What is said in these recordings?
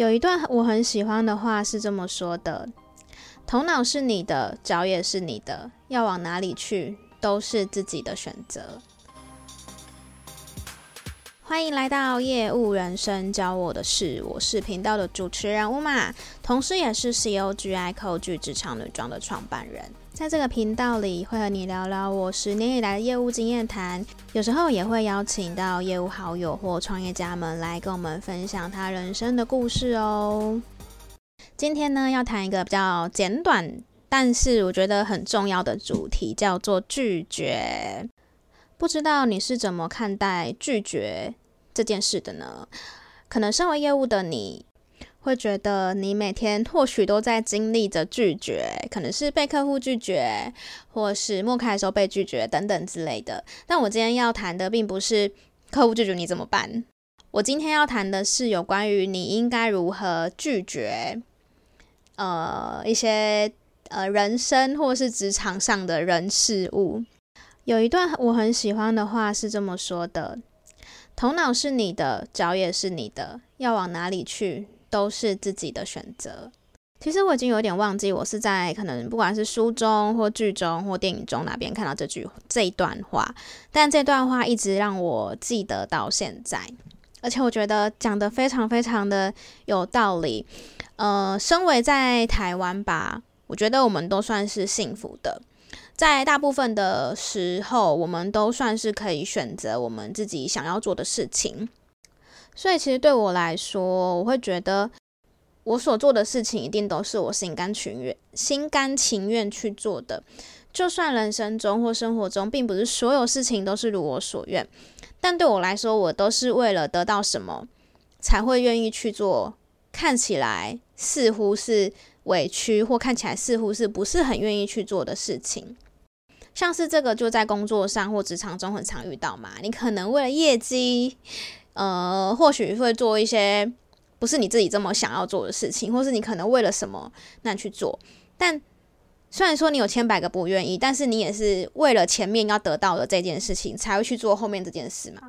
有一段我很喜欢的话是这么说的：头脑是你的，脚也是你的，要往哪里去都是自己的选择。欢迎来到业务人生教我的事，我是频道的主持人乌玛同时也是 COGI 扣句职场女装的创办人。在这个频道里，会和你聊聊我十年以来的业务经验谈，有时候也会邀请到业务好友或创业家们来跟我们分享他人生的故事哦。今天呢，要谈一个比较简短，但是我觉得很重要的主题，叫做拒绝。不知道你是怎么看待拒绝这件事的呢？可能身为业务的你会觉得，你每天或许都在经历着拒绝，可能是被客户拒绝，或是默开的时候被拒绝等等之类的。但我今天要谈的并不是客户拒绝你怎么办，我今天要谈的是有关于你应该如何拒绝，呃，一些呃人生或是职场上的人事物。有一段我很喜欢的话是这么说的：头脑是你的，脚也是你的，要往哪里去都是自己的选择。其实我已经有点忘记我是在可能不管是书中或剧中或电影中哪边看到这句这一段话，但这段话一直让我记得到现在，而且我觉得讲得非常非常的有道理。呃，身为在台湾吧，我觉得我们都算是幸福的。在大部分的时候，我们都算是可以选择我们自己想要做的事情。所以，其实对我来说，我会觉得我所做的事情一定都是我心甘情愿、心甘情愿去做的。就算人生中或生活中，并不是所有事情都是如我所愿，但对我来说，我都是为了得到什么才会愿意去做。看起来似乎是委屈，或看起来似乎是不是很愿意去做的事情。像是这个，就在工作上或职场中很常遇到嘛。你可能为了业绩，呃，或许会做一些不是你自己这么想要做的事情，或是你可能为了什么那去做。但虽然说你有千百个不愿意，但是你也是为了前面要得到的这件事情才会去做后面这件事嘛。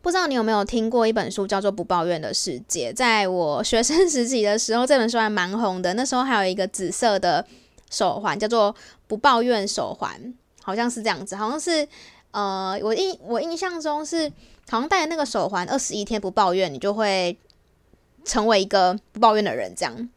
不知道你有没有听过一本书叫做《不抱怨的世界》？在我学生时期的时候，这本书还蛮红的。那时候还有一个紫色的。手环叫做不抱怨手环，好像是这样子，好像是呃，我印我印象中是好像戴那个手环二十一天不抱怨，你就会成为一个不抱怨的人这样。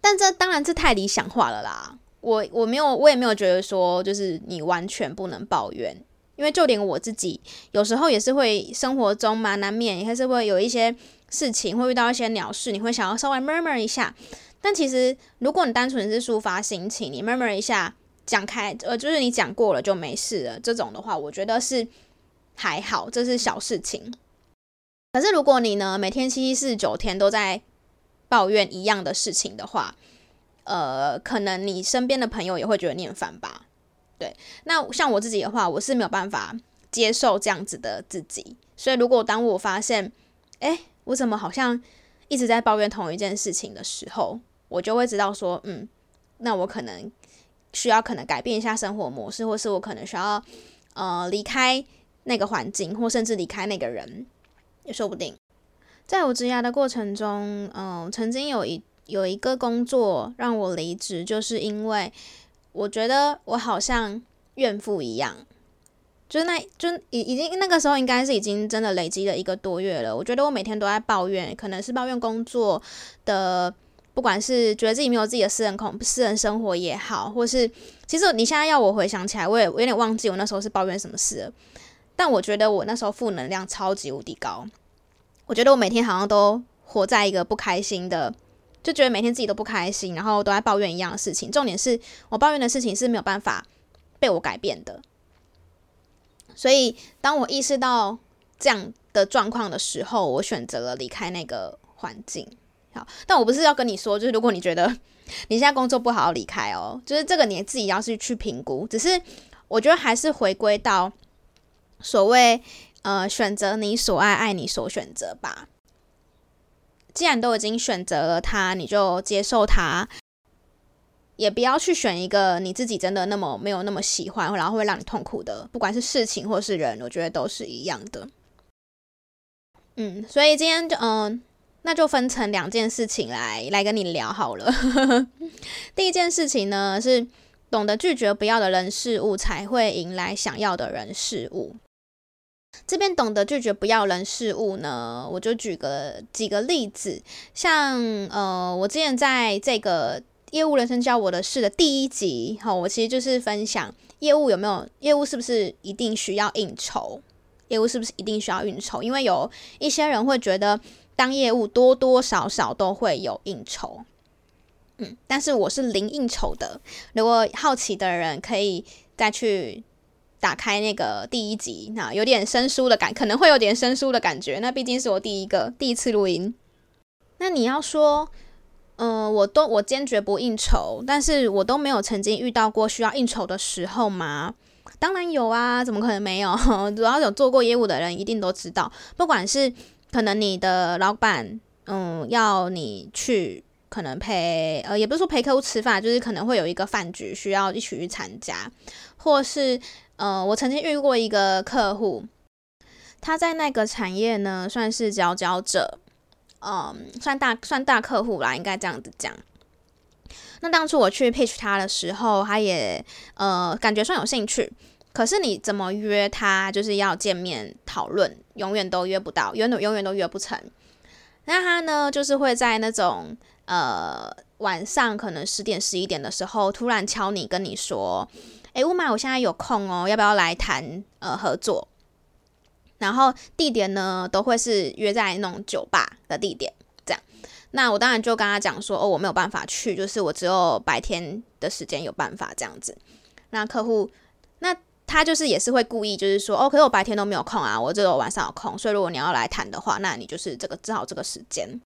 但这当然是太理想化了啦，我我没有我也没有觉得说就是你完全不能抱怨，因为就连我自己有时候也是会生活中嘛，难免也还是会有一些事情会遇到一些鸟事，你会想要稍微 murmur 一下。但其实，如果你单纯是抒发心情，你 murmur 一下，讲开，呃，就是你讲过了就没事了，这种的话，我觉得是还好，这是小事情。可是如果你呢，每天七七四十九天都在抱怨一样的事情的话，呃，可能你身边的朋友也会觉得你很烦吧？对，那像我自己的话，我是没有办法接受这样子的自己，所以如果当我发现，哎，我怎么好像一直在抱怨同一件事情的时候，我就会知道说，嗯，那我可能需要可能改变一下生活模式，或是我可能需要呃离开那个环境，或甚至离开那个人，也说不定。在我职涯的过程中，嗯、曾经有一有一个工作让我离职，就是因为我觉得我好像怨妇一样。就那，就已已经那个时候应该是已经真的累积了一个多月了。我觉得我每天都在抱怨，可能是抱怨工作的。不管是觉得自己没有自己的私人空私人生活也好，或是其实你现在要我回想起来，我也有点忘记我那时候是抱怨什么事了。但我觉得我那时候负能量超级无敌高，我觉得我每天好像都活在一个不开心的，就觉得每天自己都不开心，然后都在抱怨一样的事情。重点是我抱怨的事情是没有办法被我改变的。所以当我意识到这样的状况的时候，我选择了离开那个环境。好，但我不是要跟你说，就是如果你觉得 你现在工作不好，离开哦，就是这个你自己要是去评估。只是我觉得还是回归到所谓呃，选择你所爱，爱你所选择吧。既然都已经选择了他，你就接受他，也不要去选一个你自己真的那么没有那么喜欢，然后会让你痛苦的，不管是事情或是人，我觉得都是一样的。嗯，所以今天就嗯。那就分成两件事情来来跟你聊好了。第一件事情呢，是懂得拒绝不要的人事物，才会迎来想要的人事物。这边懂得拒绝不要人事物呢，我就举个几个例子，像呃，我之前在这个业务人生教我的事的第一集，哈，我其实就是分享业务有没有业务是不是一定需要应酬，业务是不是一定需要应酬，因为有一些人会觉得当业务多多少少都会有应酬，嗯，但是我是零应酬的，如果好奇的人可以再去。打开那个第一集，那有点生疏的感，可能会有点生疏的感觉。那毕竟是我第一个第一次录音。那你要说，嗯、我都我坚决不应酬，但是我都没有曾经遇到过需要应酬的时候吗？当然有啊，怎么可能没有？主要有做过业务的人一定都知道，不管是可能你的老板，嗯，要你去，可能陪，呃，也不是说陪客户吃饭，就是可能会有一个饭局需要一起去参加，或是。呃，我曾经遇过一个客户，他在那个产业呢，算是佼佼者，嗯，算大算大客户啦，应该这样子讲。那当初我去 pitch 他的时候，他也呃感觉算有兴趣，可是你怎么约他，就是要见面讨论，永远都约不到，永远永远都约不成。那他呢，就是会在那种呃晚上可能十点十一点的时候，突然敲你跟你说。诶，乌马，我现在有空哦，要不要来谈呃合作？然后地点呢，都会是约在那种酒吧的地点，这样。那我当然就跟他讲说，哦，我没有办法去，就是我只有白天的时间有办法这样子。那客户，那他就是也是会故意就是说，哦，可是我白天都没有空啊，我只有晚上有空，所以如果你要来谈的话，那你就是这个正好这个时间。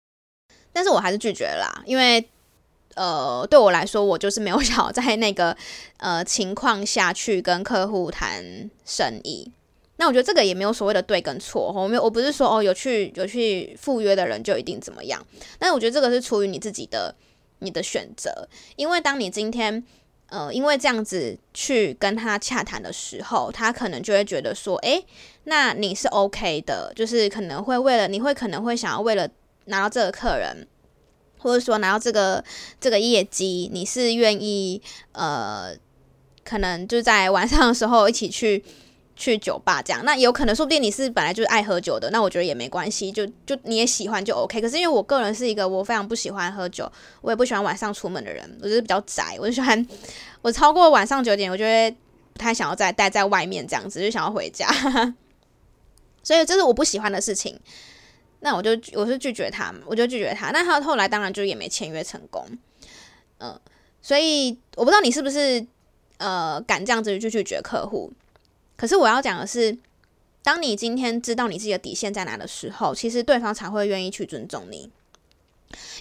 但是我还是拒绝啦，因为。呃，对我来说，我就是没有想要在那个 呃情况下去跟客户谈生意。那我觉得这个也没有所谓的对跟错，我没有，我不是说哦有去有去赴约的人就一定怎么样。但是我觉得这个是出于你自己的你的选择，因为当你今天呃因为这样子去跟他洽谈的时候，他可能就会觉得说，诶，那你是 OK 的，就是可能会为了你会可能会想要为了拿到这个客人。或者说拿到这个这个业绩，你是愿意呃，可能就在晚上的时候一起去去酒吧这样。那有可能说不定你是本来就是爱喝酒的，那我觉得也没关系，就就你也喜欢就 OK。可是因为我个人是一个我非常不喜欢喝酒，我也不喜欢晚上出门的人，我就是比较宅，我就喜欢我超过晚上九点，我就会不太想要再待在外面这样子，就想要回家。所以这是我不喜欢的事情。那我就我是拒绝他，我就拒绝他。那他后来当然就也没签约成功，嗯、所以我不知道你是不是呃敢这样子去拒绝客户。可是我要讲的是，当你今天知道你自己的底线在哪的时候，其实对方才会愿意去尊重你。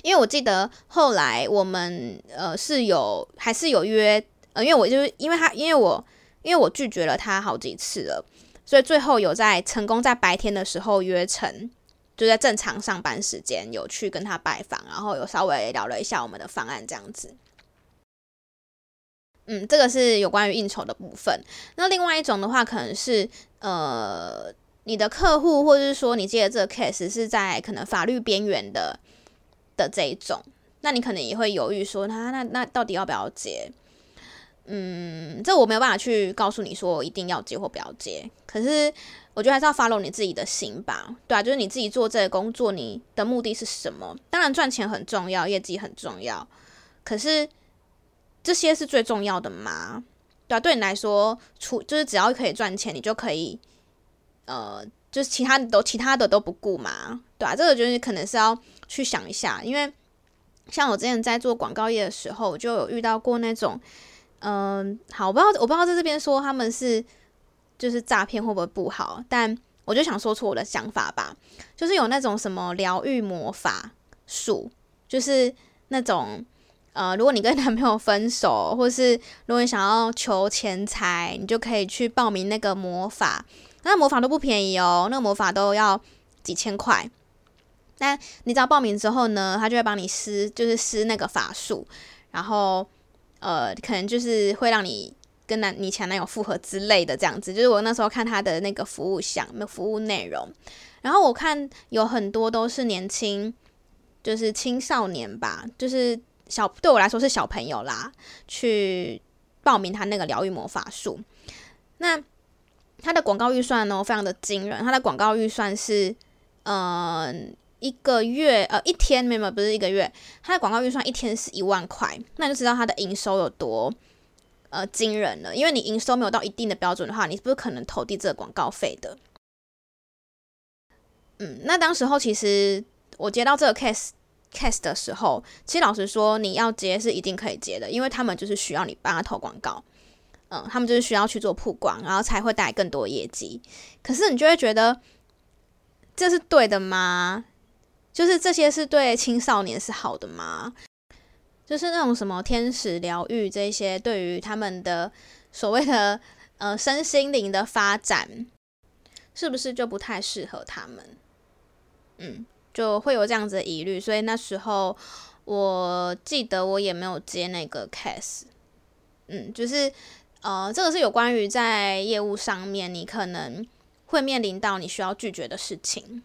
因为我记得后来我们呃是有还是有约，呃，因为我就是因为他因为我因为我拒绝了他好几次了，所以最后有在成功在白天的时候约成。就在正常上班时间有去跟他拜访，然后有稍微聊了一下我们的方案这样子。嗯，这个是有关于应酬的部分。那另外一种的话，可能是呃，你的客户或者是说你接的这个 case 是在可能法律边缘的的这一种，那你可能也会犹豫说，他那那那到底要不要接？嗯，这我没有办法去告诉你说一定要接或不要接，可是。我觉得还是要 follow 你自己的心吧，对啊，就是你自己做这个工作，你的目的是什么？当然赚钱很重要，业绩很重要，可是这些是最重要的吗？对啊，对你来说，除就是只要可以赚钱，你就可以，呃，就是其他的都其他的都不顾嘛，对啊，这个就是可能是要去想一下，因为像我之前在做广告业的时候，我就有遇到过那种，嗯、好，我不知道，我不知道在这边说他们是。就是诈骗会不会不好？但我就想说出我的想法吧。就是有那种什么疗愈魔法术，就是那种呃，如果你跟男朋友分手，或是如果你想要求钱财，你就可以去报名那个魔法。那魔法都不便宜哦，那个魔法都要几千块。但你只要报名之后呢，他就会帮你施，就是施那个法术，然后呃，可能就是会让你。跟男你前男友复合之类的这样子，就是我那时候看他的那个服务项目、服务内容，然后我看有很多都是年轻就是青少年吧，就是小对我来说是小朋友啦，去报名他那个疗愈魔法术。那他的广告预算呢，非常的惊人，他的广告预算是，呃，一个月呃一天没有不是一个月，他的广告预算一天是一万块，那就知道他的营收有多呃惊人了。因为你营收没有到一定的标准的话，你不可能投递这个广告费的？嗯，那当时候其实我接到这个 case case 的时候，其实老实说，你要接是一定可以接的，因为他们就是需要你帮他投广告，嗯，他们就是需要去做曝光，然后才会带来更多业绩。可是你就会觉得这是对的吗？就是这些是对青少年是好的吗？就是那种什么天使疗愈这些，对于他们的所谓的呃身心灵的发展，是不是就不太适合他们？嗯，就会有这样子的疑虑，所以那时候我记得我也没有接那个 case。嗯，就是呃，这个是有关于在业务上面，你可能会面临到你需要拒绝的事情。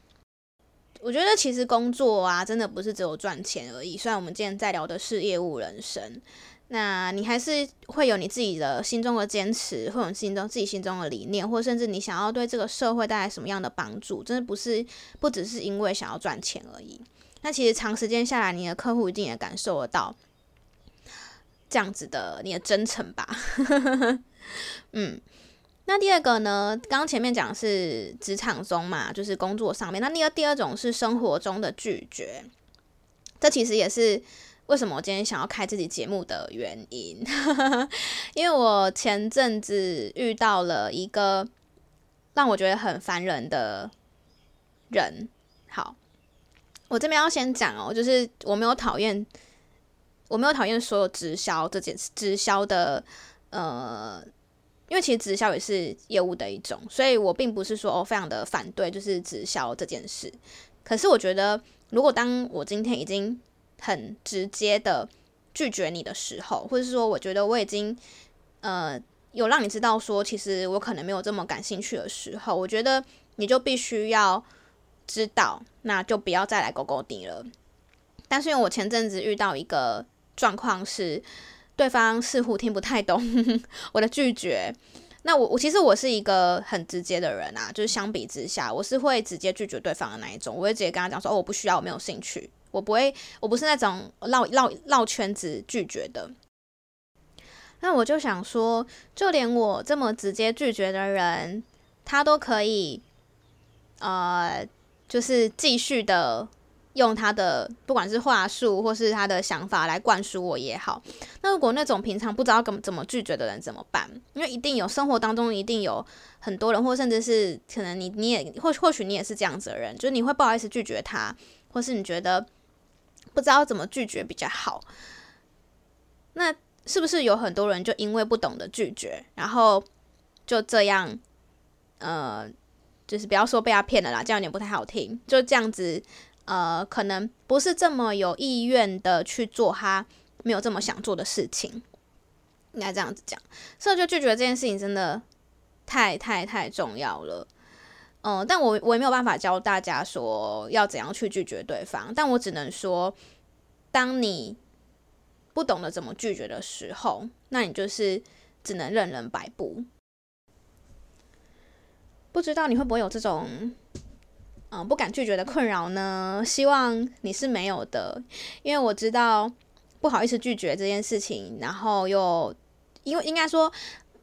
我觉得其实工作啊，真的不是只有赚钱而已。虽然我们今天在聊的是业务人生。那你还是会有你自己的心中的坚持，会有心中自己心中的理念，或甚至你想要对这个社会带来什么样的帮助，真的不是不只是因为想要赚钱而已。那其实长时间下来，你的客户一定也感受得到这样子的你的真诚吧？嗯，那第二个呢？刚刚前面讲是职场中嘛，就是工作上面。那第二第二种是生活中的拒绝，这其实也是。为什么我今天想要开这集节目的原因？因为我前阵子遇到了一个让我觉得很烦人的人。好，我这边要先讲哦，就是我没有讨厌，我没有讨厌所有直销这件事，直销的呃，因为其实直销也是业务的一种，所以我并不是说哦非常的反对，就是直销这件事。可是我觉得，如果当我今天已经很直接的拒绝你的时候，或者是说，我觉得我已经呃有让你知道说，其实我可能没有这么感兴趣的时候，我觉得你就必须要知道，那就不要再来勾勾滴了。但是因为我前阵子遇到一个状况是，对方似乎听不太懂 我的拒绝。那我我其实我是一个很直接的人啊，就是相比之下，我是会直接拒绝对方的那一种，我会直接跟他讲说，哦，我不需要，我没有兴趣。我不会，我不是那种绕绕绕圈子拒绝的。那我就想说，就连我这么直接拒绝的人，他都可以，呃，就是继续的用他的不管是话术或是他的想法来灌输我也好。那如果那种平常不知道怎么怎么拒绝的人怎么办？因为一定有生活当中一定有很多人，或甚至是可能你你也或或许你也是这样子的人，就是你会不好意思拒绝他，或是你觉得。不知道怎么拒绝比较好，那是不是有很多人就因为不懂得拒绝，然后就这样，呃，就是不要说被他骗了啦，这样有点不太好听，就这样子，呃，可能不是这么有意愿的去做他没有这么想做的事情，应该这样子讲，所以就拒绝这件事情真的太太太重要了。嗯，但我我也没有办法教大家说要怎样去拒绝对方，但我只能说，当你不懂得怎么拒绝的时候，那你就是只能任人摆布。不知道你会不会有这种嗯不敢拒绝的困扰呢？希望你是没有的，因为我知道不好意思拒绝这件事情，然后又因为应该说。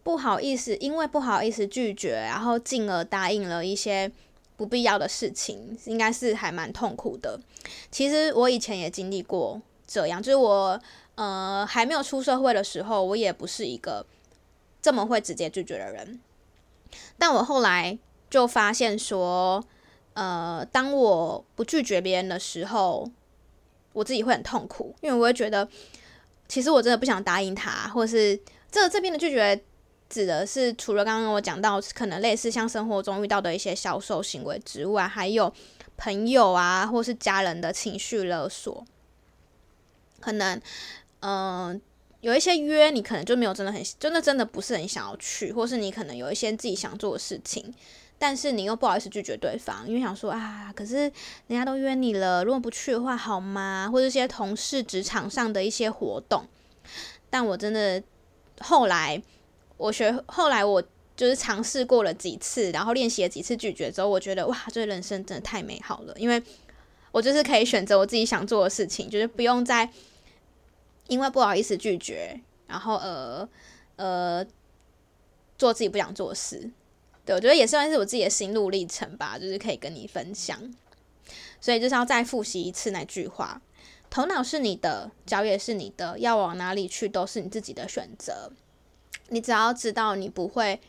不好意思，因为不好意思拒绝，然后进而答应了一些不必要的事情，应该是还蛮痛苦的。其实我以前也经历过这样，就是我呃还没有出社会的时候，我也不是一个这么会直接拒绝的人。但我后来就发现说，呃，当我不拒绝别人的时候，我自己会很痛苦，因为我会觉得，其实我真的不想答应他，或是这这边的拒绝。指的是除了刚刚我讲到可能类似像生活中遇到的一些销售行为之外，还有朋友啊，或是家人的情绪勒索。可能，嗯、有一些约你可能就没有真的很真的真的不是很想要去，或是你可能有一些自己想做的事情，但是你又不好意思拒绝对方，因为想说啊，可是人家都约你了，如果不去的话好吗？或者一些同事职场上的一些活动，但我真的后来我学，后来我就是尝试过了几次，然后练习了几次拒绝之后，我觉得哇，这人生真的太美好了，因为我就是可以选择我自己想做的事情，就是不用再因为不好意思拒绝，然后呃呃做自己不想做的事。对，我觉得也算是我自己的心路历程吧，就是可以跟你分享。所以就是要再复习一次那句话：头脑是你的，脚也是你的，要往哪里去都是你自己的选择。你只要知道你不会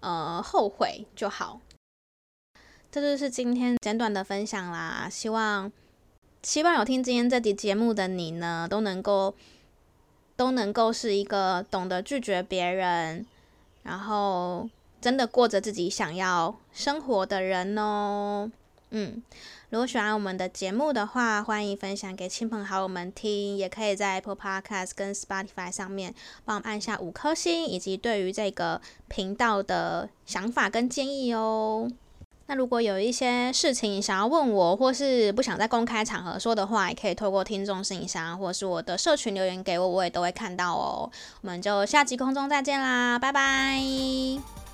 呃后悔就好。这就是今天简短的分享啦。希望希望有听今天这集节目的你呢，都能够都能够是一个懂得拒绝别人，然后。真的过着自己想要生活的人哦，嗯，如果喜欢我们的节目的话，欢迎分享给亲朋好友们听，也可以在 Apple Podcast 跟 Spotify 上面帮我们按下五颗星，以及对于这个频道的想法跟建议哦。那如果有一些事情想要问我，或是不想在公开场合说的话，也可以透过听众信箱或是我的社群留言给我，我也都会看到哦。我们就下集空中再见啦，拜拜。